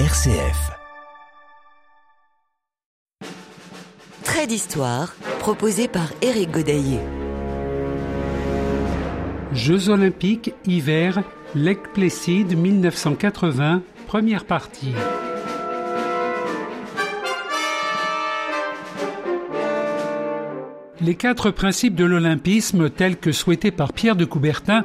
RCF. Trait d'histoire proposé par Éric Godaillé. Jeux olympiques hiver Lake Placid 1980, première partie. Les quatre principes de l'olympisme tels que souhaités par Pierre de Coubertin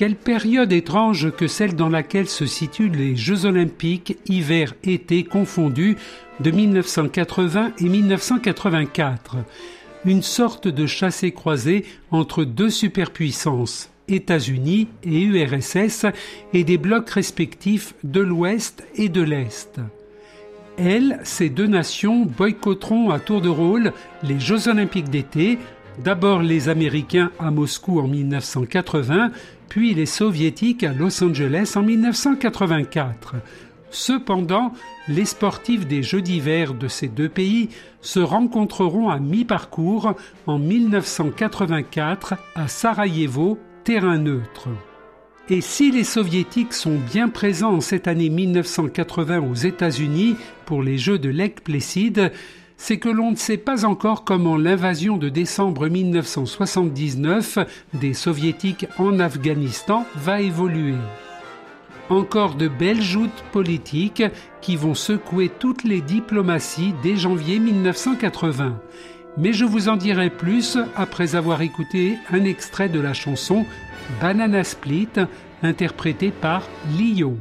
Quelle période étrange que celle dans laquelle se situent les Jeux olympiques hiver-été confondus de 1980 et 1984. Une sorte de chassé-croisé entre deux superpuissances, États-Unis et URSS, et des blocs respectifs de l'Ouest et de l'Est. Elles, ces deux nations, boycotteront à tour de rôle les Jeux olympiques d'été, d'abord les Américains à Moscou en 1980, puis les soviétiques à Los Angeles en 1984. Cependant, les sportifs des Jeux d'hiver de ces deux pays se rencontreront à mi-parcours en 1984 à Sarajevo, terrain neutre. Et si les soviétiques sont bien présents en cette année 1980 aux États-Unis pour les Jeux de Lake Placid, c'est que l'on ne sait pas encore comment l'invasion de décembre 1979 des soviétiques en Afghanistan va évoluer. Encore de belles joutes politiques qui vont secouer toutes les diplomaties dès janvier 1980. Mais je vous en dirai plus après avoir écouté un extrait de la chanson Banana Split interprétée par Lio.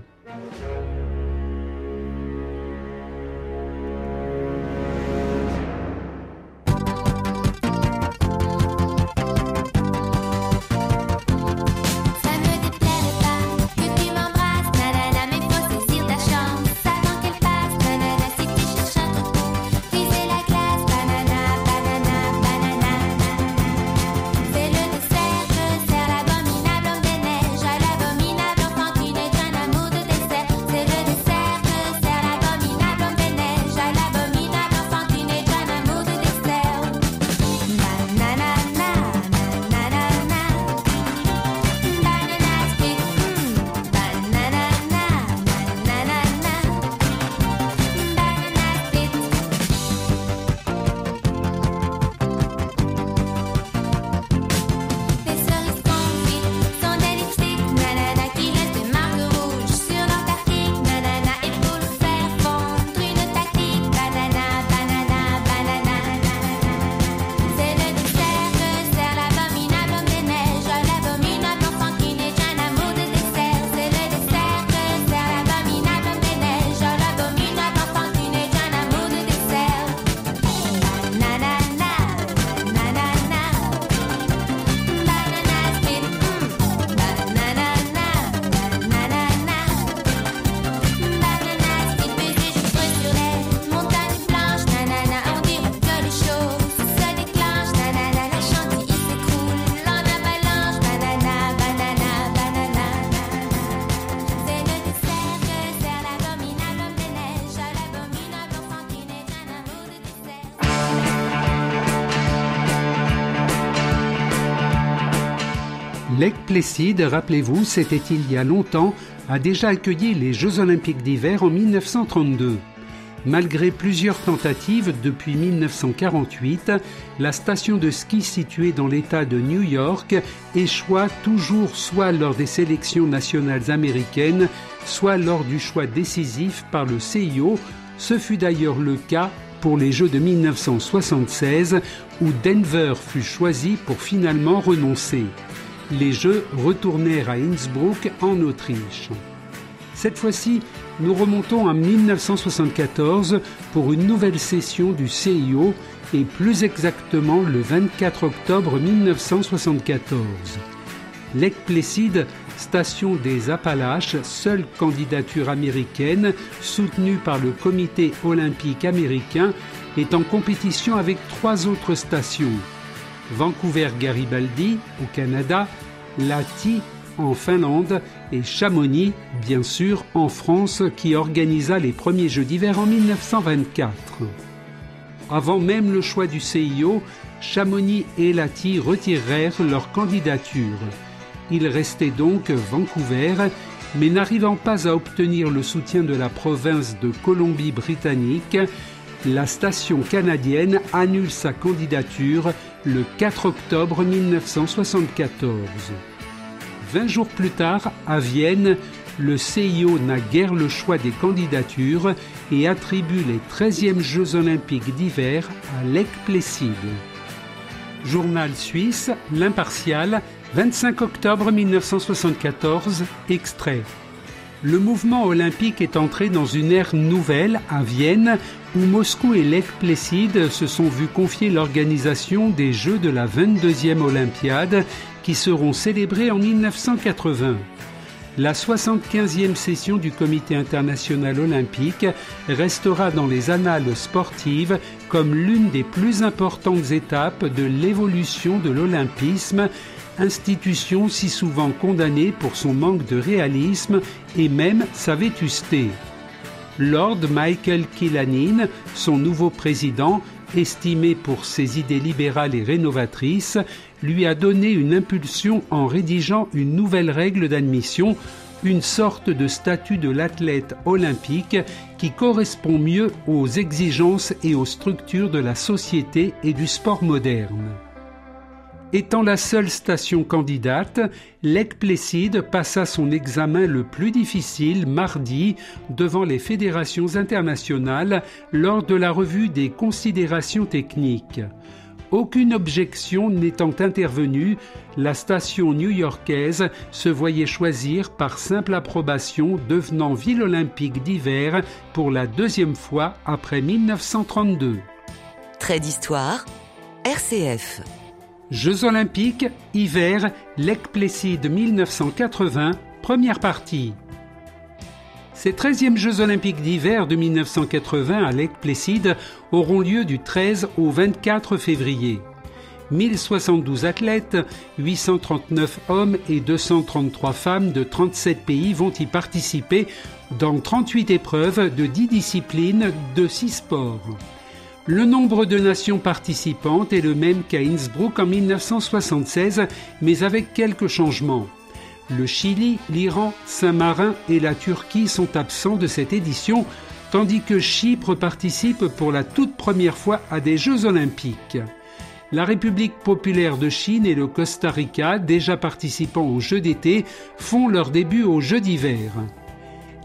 Placid, rappelez-vous, c'était il y a longtemps, a déjà accueilli les Jeux olympiques d'hiver en 1932. Malgré plusieurs tentatives depuis 1948, la station de ski située dans l'État de New York échoua toujours soit lors des sélections nationales américaines, soit lors du choix décisif par le CIO. Ce fut d'ailleurs le cas pour les Jeux de 1976 où Denver fut choisi pour finalement renoncer les Jeux retournèrent à Innsbruck en Autriche. Cette fois-ci, nous remontons à 1974 pour une nouvelle session du CIO et plus exactement le 24 octobre 1974. Lake Placid, station des Appalaches, seule candidature américaine soutenue par le comité olympique américain, est en compétition avec trois autres stations. Vancouver-Garibaldi au Canada, Lati en Finlande et Chamonix, bien sûr, en France, qui organisa les premiers Jeux d'hiver en 1924. Avant même le choix du CIO, Chamonix et Lati retirèrent leur candidature. Il restait donc Vancouver, mais n'arrivant pas à obtenir le soutien de la province de Colombie-Britannique, la station canadienne annule sa candidature le 4 octobre 1974. Vingt jours plus tard, à Vienne, le CIO n'a guère le choix des candidatures et attribue les 13e Jeux olympiques d'hiver à Lech Plesside. Journal suisse, L'Impartial, 25 octobre 1974, extrait. Le mouvement olympique est entré dans une ère nouvelle à Vienne où Moscou et Lech Plesside se sont vus confier l'organisation des Jeux de la 22e Olympiade qui seront célébrés en 1980. La 75e session du Comité international olympique restera dans les annales sportives comme l'une des plus importantes étapes de l'évolution de l'olympisme, institution si souvent condamnée pour son manque de réalisme et même sa vétusté. Lord Michael Killanin, son nouveau président, estimé pour ses idées libérales et rénovatrices, lui a donné une impulsion en rédigeant une nouvelle règle d'admission, une sorte de statut de l'athlète olympique qui correspond mieux aux exigences et aux structures de la société et du sport moderne. Étant la seule station candidate, Lech Plesside passa son examen le plus difficile mardi devant les fédérations internationales lors de la revue des considérations techniques. Aucune objection n'étant intervenue, la station new-yorkaise se voyait choisir par simple approbation devenant ville olympique d'hiver pour la deuxième fois après 1932. Trait d'histoire, RCF. Jeux olympiques, hiver, Lech Plesside 1980, première partie. Ces 13e Jeux olympiques d'hiver de 1980 à Lake Placid auront lieu du 13 au 24 février. 1072 athlètes, 839 hommes et 233 femmes de 37 pays vont y participer dans 38 épreuves de 10 disciplines de 6 sports. Le nombre de nations participantes est le même qu'à Innsbruck en 1976, mais avec quelques changements. Le Chili, l'Iran, Saint-Marin et la Turquie sont absents de cette édition, tandis que Chypre participe pour la toute première fois à des Jeux olympiques. La République populaire de Chine et le Costa Rica, déjà participants aux Jeux d'été, font leur début aux Jeux d'hiver.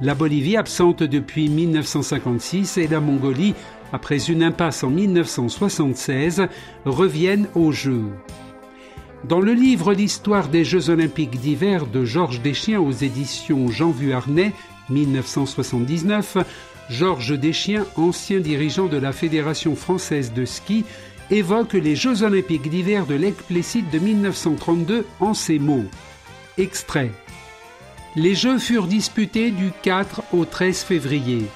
La Bolivie, absente depuis 1956, et la Mongolie, après une impasse en 1976, reviennent aux Jeux. Dans le livre L'histoire des Jeux olympiques d'hiver de Georges Deschiens aux éditions Jean Vuarnet, 1979, Georges Deschiens, ancien dirigeant de la Fédération française de ski, évoque les Jeux olympiques d'hiver de Placid de 1932 en ces mots. Extrait. Les Jeux furent disputés du 4 au 13 février.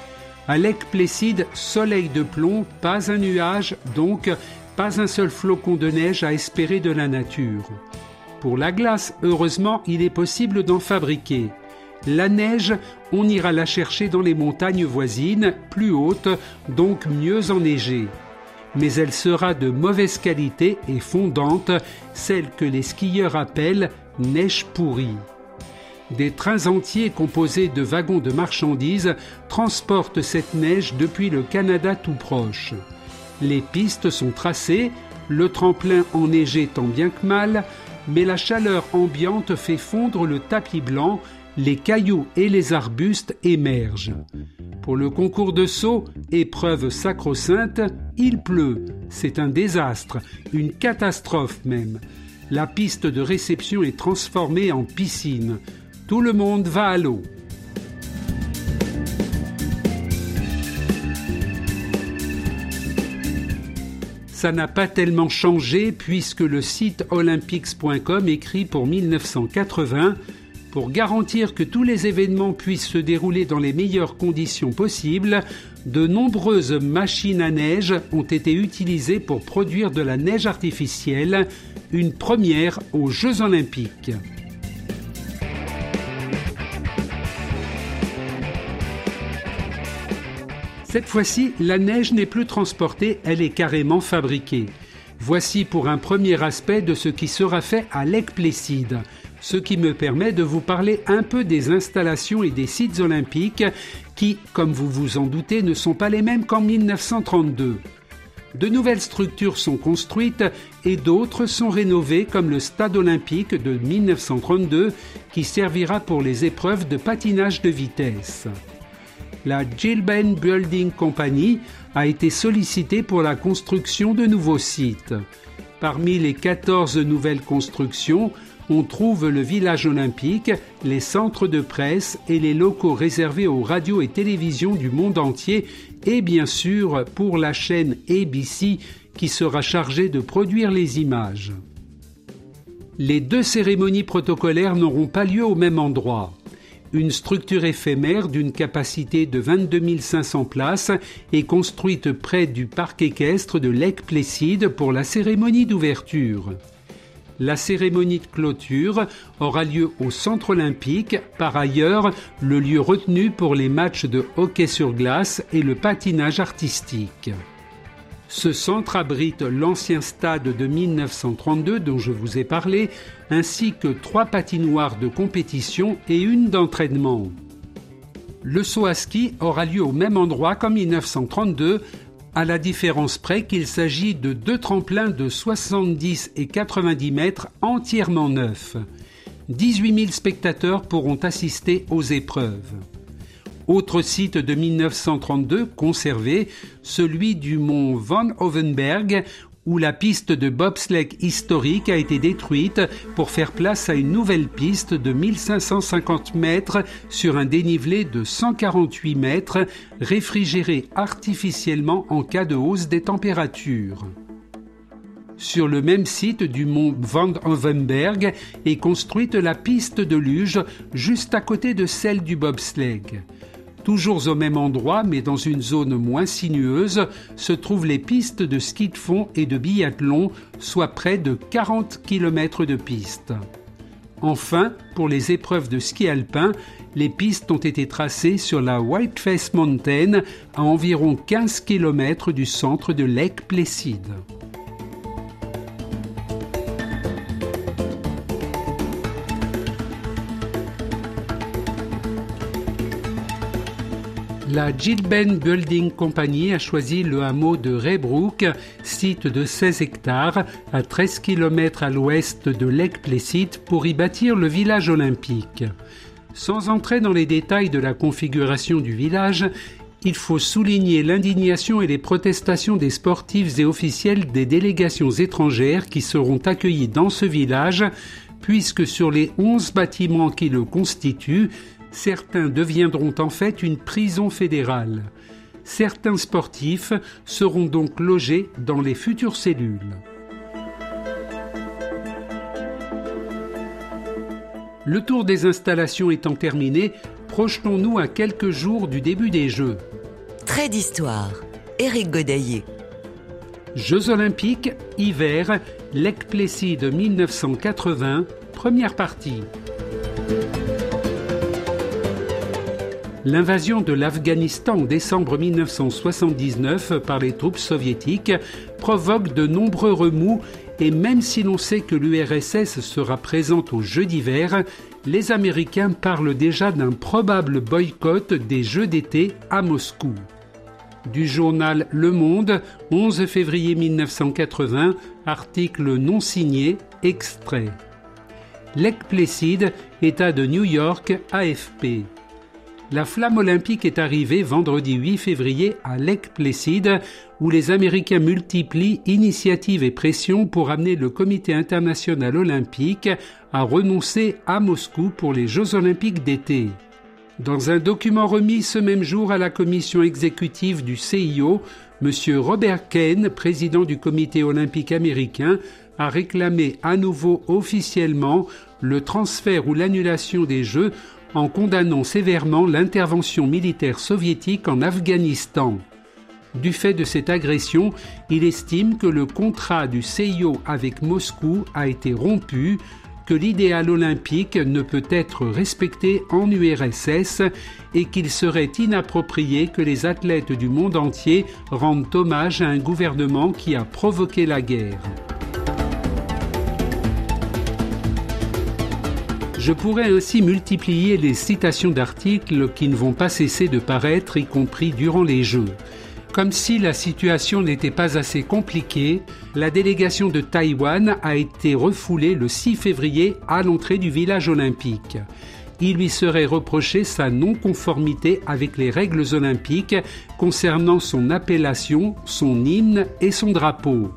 À Lake Placid, soleil de plomb, pas un nuage, donc pas un seul flocon de neige à espérer de la nature. Pour la glace, heureusement, il est possible d'en fabriquer. La neige, on ira la chercher dans les montagnes voisines, plus hautes, donc mieux enneigées. Mais elle sera de mauvaise qualité et fondante, celle que les skieurs appellent neige pourrie. Des trains entiers composés de wagons de marchandises transportent cette neige depuis le Canada tout proche. Les pistes sont tracées, le tremplin enneigé tant bien que mal, mais la chaleur ambiante fait fondre le tapis blanc, les cailloux et les arbustes émergent. Pour le concours de saut, épreuve sacro-sainte, il pleut. C'est un désastre, une catastrophe même. La piste de réception est transformée en piscine. Tout le monde va à l'eau. Ça n'a pas tellement changé puisque le site olympics.com écrit pour 1980 pour garantir que tous les événements puissent se dérouler dans les meilleures conditions possibles, de nombreuses machines à neige ont été utilisées pour produire de la neige artificielle, une première aux Jeux olympiques. Cette fois-ci, la neige n'est plus transportée, elle est carrément fabriquée. Voici pour un premier aspect de ce qui sera fait à Placid, ce qui me permet de vous parler un peu des installations et des sites olympiques qui, comme vous vous en doutez, ne sont pas les mêmes qu'en 1932. De nouvelles structures sont construites et d'autres sont rénovées comme le stade olympique de 1932 qui servira pour les épreuves de patinage de vitesse. La Gilben Building Company a été sollicitée pour la construction de nouveaux sites. Parmi les 14 nouvelles constructions, on trouve le village olympique, les centres de presse et les locaux réservés aux radios et télévisions du monde entier et bien sûr pour la chaîne ABC qui sera chargée de produire les images. Les deux cérémonies protocolaires n'auront pas lieu au même endroit. Une structure éphémère d'une capacité de 22 500 places est construite près du parc équestre de Placid pour la cérémonie d'ouverture. La cérémonie de clôture aura lieu au Centre olympique, par ailleurs le lieu retenu pour les matchs de hockey sur glace et le patinage artistique. Ce centre abrite l'ancien stade de 1932 dont je vous ai parlé, ainsi que trois patinoires de compétition et une d'entraînement. Le saut à ski aura lieu au même endroit qu'en 1932 à la différence près qu'il s'agit de deux tremplins de 70 et 90 mètres entièrement neufs. 18 000 spectateurs pourront assister aux épreuves. Autre site de 1932 conservé, celui du mont Van Hovenberg, où la piste de bobsleigh historique a été détruite pour faire place à une nouvelle piste de 1550 mètres sur un dénivelé de 148 mètres, réfrigérée artificiellement en cas de hausse des températures. Sur le même site du mont Van Hovenberg est construite la piste de luge juste à côté de celle du bobsleigh. Toujours au même endroit, mais dans une zone moins sinueuse, se trouvent les pistes de ski de fond et de biathlon, soit près de 40 km de pistes. Enfin, pour les épreuves de ski alpin, les pistes ont été tracées sur la Whiteface Mountain, à environ 15 km du centre de Lake Placid. La Gilben Building Company a choisi le hameau de Raybrook, site de 16 hectares, à 13 km à l'ouest de Lake Placid, pour y bâtir le village olympique. Sans entrer dans les détails de la configuration du village, il faut souligner l'indignation et les protestations des sportifs et officiels des délégations étrangères qui seront accueillis dans ce village, puisque sur les 11 bâtiments qui le constituent, certains deviendront en fait une prison fédérale. Certains sportifs seront donc logés dans les futures cellules. Le tour des installations étant terminé, projetons-nous à quelques jours du début des Jeux. Trait d'histoire. Éric Godaillé. Jeux olympiques, hiver, Lake Placid 1980, première partie. L'invasion de l'Afghanistan en décembre 1979 par les troupes soviétiques provoque de nombreux remous et même si l'on sait que l'URSS sera présente aux Jeux d'hiver, les Américains parlent déjà d'un probable boycott des Jeux d'été à Moscou. Du journal Le Monde, 11 février 1980, article non signé, extrait. Lake Placid, État de New York, AFP la flamme olympique est arrivée vendredi 8 février à Lake Placid, où les Américains multiplient initiatives et pressions pour amener le Comité international olympique à renoncer à Moscou pour les Jeux olympiques d'été. Dans un document remis ce même jour à la commission exécutive du CIO, M. Robert Kane, président du comité olympique américain, a réclamé à nouveau officiellement le transfert ou l'annulation des Jeux en condamnant sévèrement l'intervention militaire soviétique en Afghanistan. Du fait de cette agression, il estime que le contrat du CIO avec Moscou a été rompu, que l'idéal olympique ne peut être respecté en URSS et qu'il serait inapproprié que les athlètes du monde entier rendent hommage à un gouvernement qui a provoqué la guerre. Je pourrais ainsi multiplier les citations d'articles qui ne vont pas cesser de paraître, y compris durant les Jeux. Comme si la situation n'était pas assez compliquée, la délégation de Taïwan a été refoulée le 6 février à l'entrée du village olympique. Il lui serait reproché sa non-conformité avec les règles olympiques concernant son appellation, son hymne et son drapeau.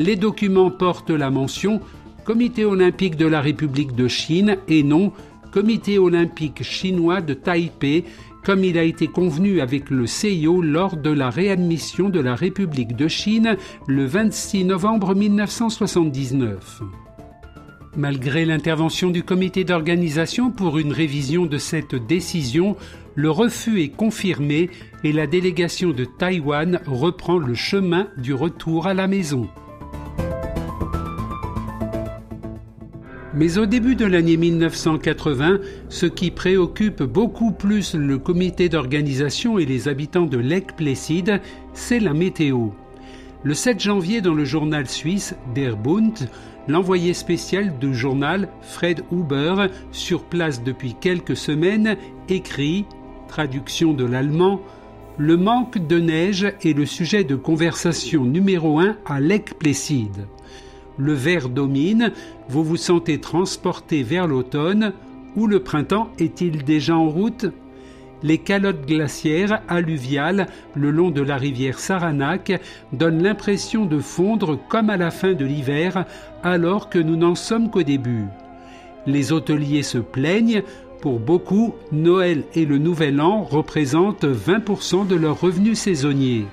Les documents portent la mention Comité olympique de la République de Chine et non Comité olympique chinois de Taipei, comme il a été convenu avec le CIO lors de la réadmission de la République de Chine le 26 novembre 1979. Malgré l'intervention du comité d'organisation pour une révision de cette décision, le refus est confirmé et la délégation de Taïwan reprend le chemin du retour à la maison. Mais au début de l'année 1980, ce qui préoccupe beaucoup plus le comité d'organisation et les habitants de Lake Placid, c'est la météo. Le 7 janvier, dans le journal suisse Der Bund, l'envoyé spécial du journal Fred Huber, sur place depuis quelques semaines, écrit, traduction de l'allemand, Le manque de neige est le sujet de conversation numéro un à Lake Placid le vert domine, vous vous sentez transporté vers l'automne, ou le printemps est-il déjà en route? Les calottes glaciaires alluviales le long de la rivière Saranac donnent l'impression de fondre comme à la fin de l'hiver, alors que nous n'en sommes qu'au début. Les hôteliers se plaignent, pour beaucoup, Noël et le Nouvel An représentent 20% de leurs revenus saisonniers.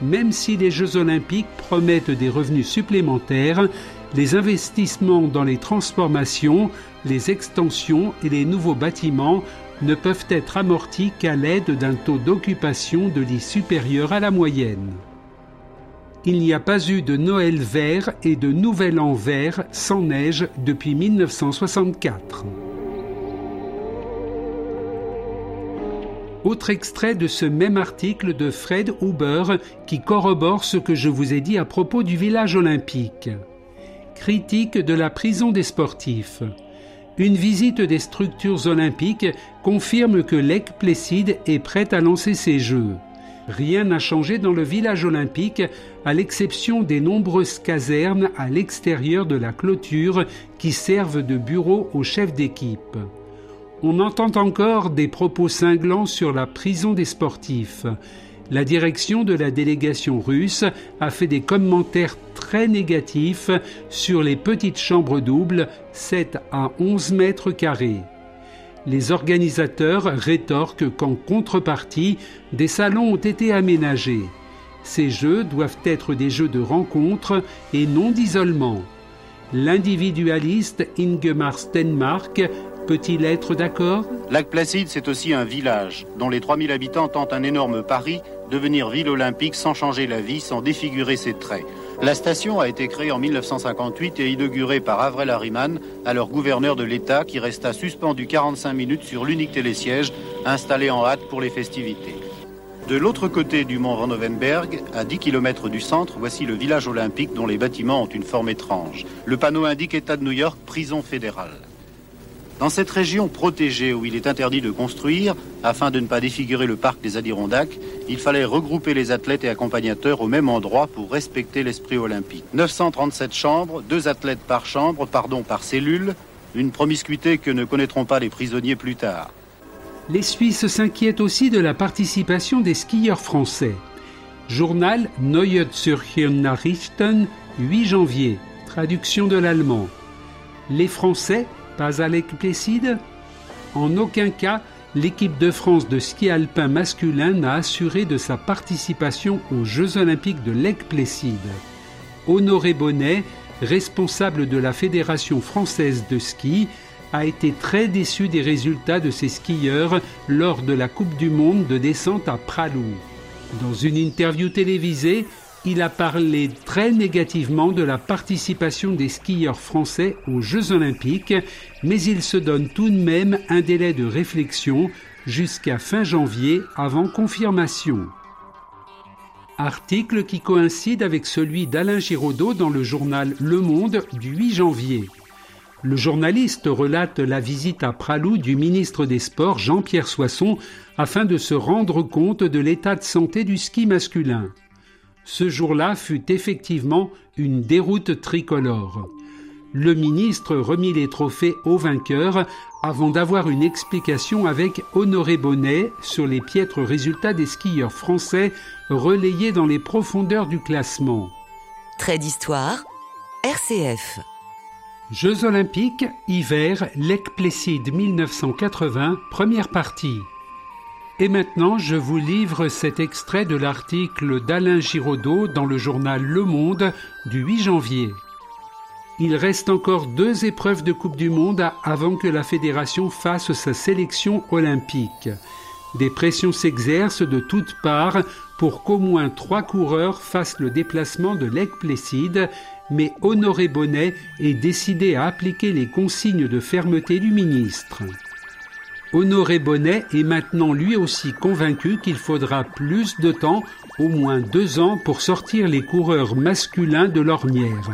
Même si les Jeux olympiques promettent des revenus supplémentaires, les investissements dans les transformations, les extensions et les nouveaux bâtiments ne peuvent être amortis qu'à l'aide d'un taux d'occupation de lits supérieur à la moyenne. Il n'y a pas eu de Noël vert et de Nouvel An vert sans neige depuis 1964. Autre extrait de ce même article de Fred Huber qui corrobore ce que je vous ai dit à propos du village olympique. Critique de la prison des sportifs. Une visite des structures olympiques confirme que Lake Placid est prête à lancer ses Jeux. Rien n'a changé dans le village olympique, à l'exception des nombreuses casernes à l'extérieur de la clôture qui servent de bureau aux chefs d'équipe on entend encore des propos cinglants sur la prison des sportifs. La direction de la délégation russe a fait des commentaires très négatifs sur les petites chambres doubles, 7 à 11 mètres carrés. Les organisateurs rétorquent qu'en contrepartie, des salons ont été aménagés. Ces jeux doivent être des jeux de rencontre et non d'isolement. L'individualiste Ingemar Stenmark peut-il être d'accord Lac Placide, c'est aussi un village dont les 3000 habitants tentent un énorme pari, devenir ville olympique sans changer la vie, sans défigurer ses traits. La station a été créée en 1958 et inaugurée par Avril Harriman, alors gouverneur de l'État, qui resta suspendu 45 minutes sur l'unique télésiège installé en hâte pour les festivités. De l'autre côté du mont Van Novenberg, à 10 km du centre, voici le village olympique dont les bâtiments ont une forme étrange. Le panneau indique État de New York, prison fédérale. Dans cette région protégée où il est interdit de construire, afin de ne pas défigurer le parc des Adirondacks, il fallait regrouper les athlètes et accompagnateurs au même endroit pour respecter l'esprit olympique. 937 chambres, deux athlètes par chambre, pardon, par cellule, une promiscuité que ne connaîtront pas les prisonniers plus tard. Les Suisses s'inquiètent aussi de la participation des skieurs français. Journal Neue Zürcher Nachrichten, 8 janvier, traduction de l'allemand. Les Français pas Alec Plesside En aucun cas, l'équipe de France de ski alpin masculin n'a assuré de sa participation aux Jeux olympiques de Lake Placid. Honoré Bonnet, responsable de la Fédération française de ski, a été très déçu des résultats de ses skieurs lors de la Coupe du Monde de descente à Pralou. Dans une interview télévisée, il a parlé très négativement de la participation des skieurs français aux Jeux olympiques, mais il se donne tout de même un délai de réflexion jusqu'à fin janvier avant confirmation. Article qui coïncide avec celui d'Alain Giraudot dans le journal Le Monde du 8 janvier. Le journaliste relate la visite à Pralou du ministre des Sports Jean-Pierre Soisson afin de se rendre compte de l'état de santé du ski masculin. Ce jour-là fut effectivement une déroute tricolore. Le ministre remit les trophées aux vainqueurs avant d'avoir une explication avec Honoré Bonnet sur les piètres résultats des skieurs français relayés dans les profondeurs du classement. Trait d'histoire, RCF. Jeux olympiques, hiver, Lake Placid 1980, première partie. Et maintenant, je vous livre cet extrait de l'article d'Alain Giraudot dans le journal Le Monde du 8 janvier. Il reste encore deux épreuves de Coupe du Monde avant que la fédération fasse sa sélection olympique. Des pressions s'exercent de toutes parts pour qu'au moins trois coureurs fassent le déplacement de Lake Placid mais Honoré Bonnet est décidé à appliquer les consignes de fermeté du ministre. Honoré Bonnet est maintenant lui aussi convaincu qu'il faudra plus de temps, au moins deux ans, pour sortir les coureurs masculins de l'ornière.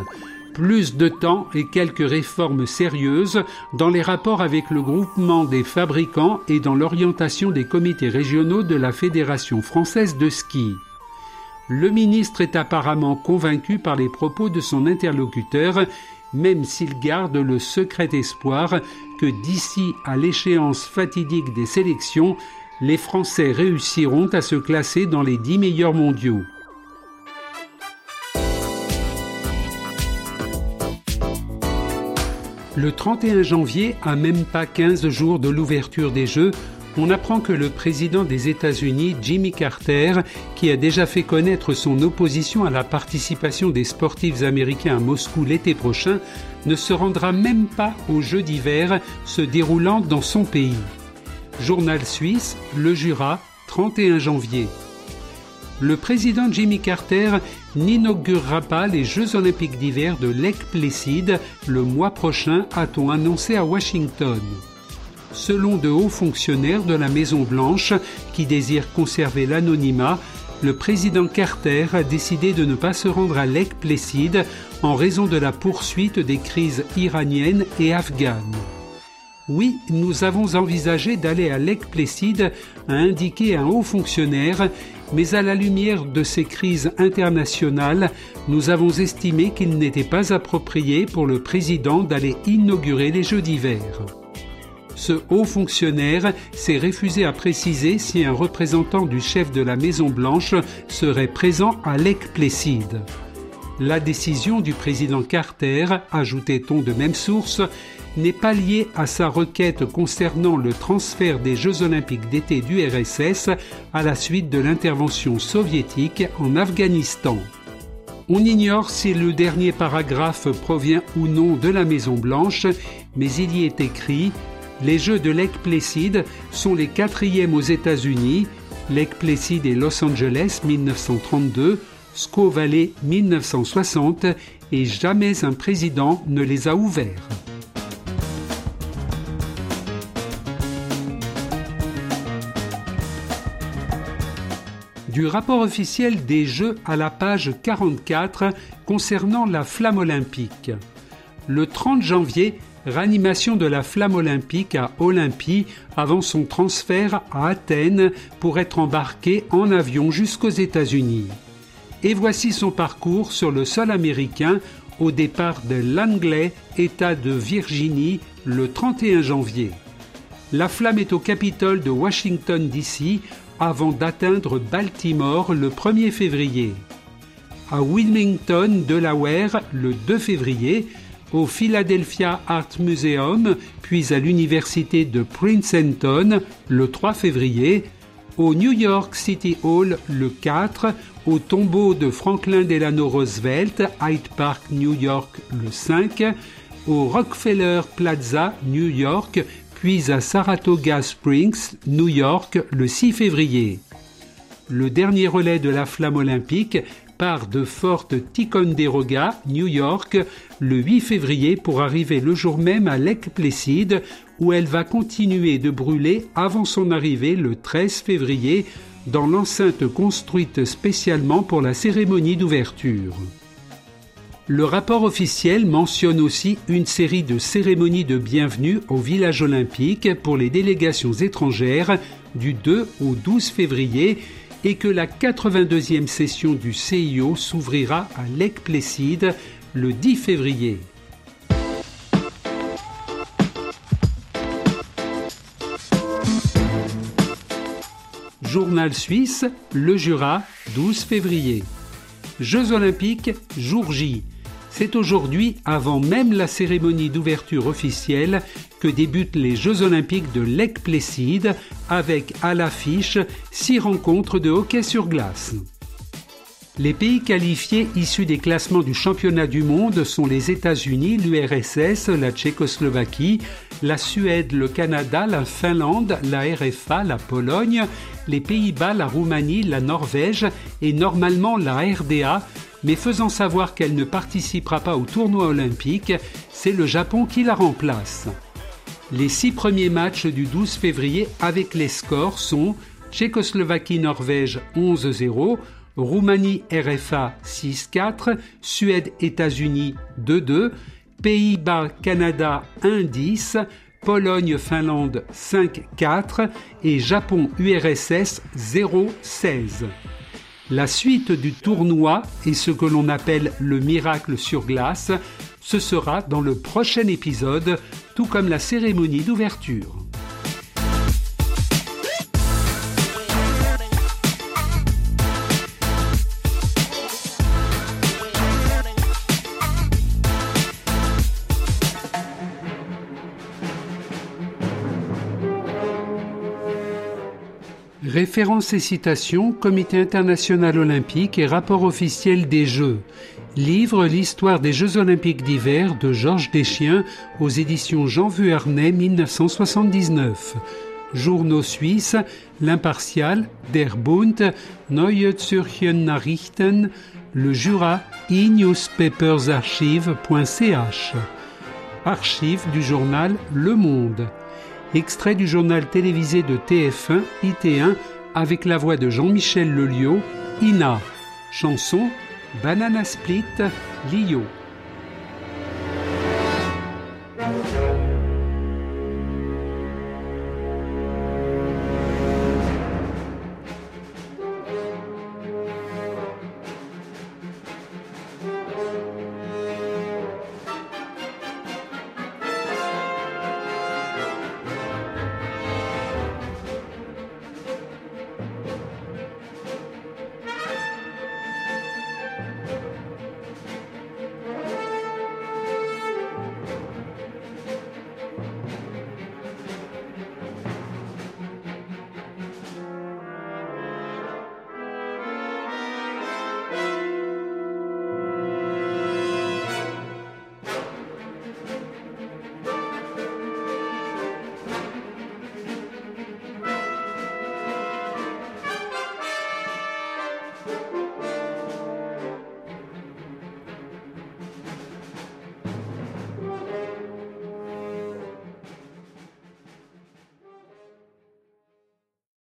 Plus de temps et quelques réformes sérieuses dans les rapports avec le groupement des fabricants et dans l'orientation des comités régionaux de la Fédération française de ski. Le ministre est apparemment convaincu par les propos de son interlocuteur, même s'il garde le secret espoir que d'ici à l'échéance fatidique des sélections, les Français réussiront à se classer dans les dix meilleurs mondiaux. Le 31 janvier, à même pas 15 jours de l'ouverture des Jeux, on apprend que le président des États-Unis, Jimmy Carter, qui a déjà fait connaître son opposition à la participation des sportifs américains à Moscou l'été prochain, ne se rendra même pas aux Jeux d'hiver se déroulant dans son pays. Journal suisse, Le Jura, 31 janvier. Le président Jimmy Carter n'inaugurera pas les Jeux olympiques d'hiver de Lake Placid le mois prochain, a-t-on annoncé à Washington selon de hauts fonctionnaires de la Maison-Blanche qui désirent conserver l'anonymat, le président Carter a décidé de ne pas se rendre à Lake Placid en raison de la poursuite des crises iraniennes et afghanes. Oui, nous avons envisagé d'aller à Lake Placid, a indiqué un haut fonctionnaire, mais à la lumière de ces crises internationales, nous avons estimé qu'il n'était pas approprié pour le président d'aller inaugurer les Jeux d'hiver ce haut fonctionnaire s'est refusé à préciser si un représentant du chef de la Maison-Blanche serait présent à Placid. La décision du président Carter, ajoutait-on de même source, n'est pas liée à sa requête concernant le transfert des Jeux olympiques d'été du RSS à la suite de l'intervention soviétique en Afghanistan. On ignore si le dernier paragraphe provient ou non de la Maison Blanche, mais il y est écrit les Jeux de Lake Placid sont les quatrièmes aux États-Unis, Lake Placid et Los Angeles 1932, Squaw Valley 1960 et jamais un président ne les a ouverts. du rapport officiel des Jeux à la page 44 concernant la flamme olympique. Le 30 janvier, Ranimation de la flamme olympique à Olympie avant son transfert à Athènes pour être embarqué en avion jusqu'aux États-Unis. Et voici son parcours sur le sol américain au départ de Langley, État de Virginie, le 31 janvier. La flamme est au Capitole de Washington, D.C. avant d'atteindre Baltimore le 1er février. À Wilmington, Delaware, le 2 février, au Philadelphia Art Museum, puis à l'université de Princeton le 3 février, au New York City Hall le 4, au tombeau de Franklin Delano Roosevelt, Hyde Park, New York le 5, au Rockefeller Plaza, New York, puis à Saratoga Springs, New York, le 6 février. Le dernier relais de la flamme olympique part de Fort Ticonderoga, New York, le 8 février pour arriver le jour même à Lake Placid, où elle va continuer de brûler avant son arrivée le 13 février dans l'enceinte construite spécialement pour la cérémonie d'ouverture. Le rapport officiel mentionne aussi une série de cérémonies de bienvenue au village olympique pour les délégations étrangères du 2 au 12 février et que la 82e session du CIO s'ouvrira à Lake Placid le 10 février. Journal suisse, Le Jura, 12 février. Jeux olympiques, jour J. C'est aujourd'hui, avant même la cérémonie d'ouverture officielle, que débutent les Jeux olympiques de Lake Placid avec à l'affiche six rencontres de hockey sur glace. Les pays qualifiés issus des classements du championnat du monde sont les États-Unis, l'URSS, la Tchécoslovaquie, la Suède, le Canada, la Finlande, la RFA, la Pologne, les Pays-Bas, la Roumanie, la Norvège et normalement la RDA, mais faisant savoir qu'elle ne participera pas au tournoi olympique, c'est le Japon qui la remplace. Les six premiers matchs du 12 février avec les scores sont Tchécoslovaquie-Norvège 11-0, Roumanie-RFA 6-4, Suède-États-Unis 2-2, Pays-Bas-Canada 1-10, Pologne-Finlande 5-4 et Japon-URSS 0-16. La suite du tournoi est ce que l'on appelle le miracle sur glace. Ce sera dans le prochain épisode, tout comme la cérémonie d'ouverture. Références et citations, Comité international olympique et rapport officiel des Jeux. Livre L'histoire des Jeux olympiques d'hiver de Georges Deschiens aux éditions Jean Vuarnet 1979. Journaux suisses, L'Impartial, Der Bund, Neue Zürcher Nachrichten, Le Jura, e-newspapersarchive.ch. Archives du journal Le Monde extrait du journal télévisé de TF1 IT1 avec la voix de Jean-Michel Lelio, Ina, chanson Banana Split, Lio.